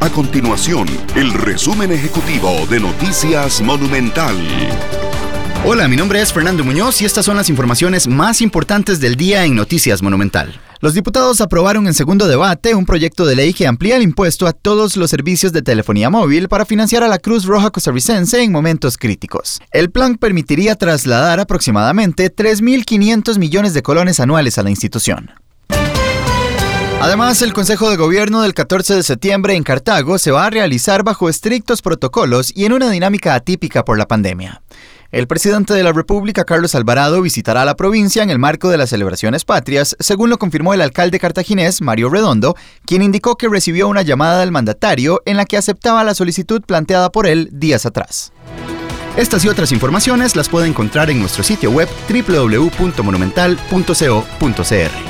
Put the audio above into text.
A continuación, el resumen ejecutivo de Noticias Monumental. Hola, mi nombre es Fernando Muñoz y estas son las informaciones más importantes del día en Noticias Monumental. Los diputados aprobaron en segundo debate un proyecto de ley que amplía el impuesto a todos los servicios de telefonía móvil para financiar a la Cruz Roja Costarricense en momentos críticos. El plan permitiría trasladar aproximadamente 3.500 millones de colones anuales a la institución. Además, el Consejo de Gobierno del 14 de septiembre en Cartago se va a realizar bajo estrictos protocolos y en una dinámica atípica por la pandemia. El presidente de la República, Carlos Alvarado, visitará la provincia en el marco de las celebraciones patrias, según lo confirmó el alcalde cartaginés, Mario Redondo, quien indicó que recibió una llamada del mandatario en la que aceptaba la solicitud planteada por él días atrás. Estas y otras informaciones las puede encontrar en nuestro sitio web www.monumental.co.cr.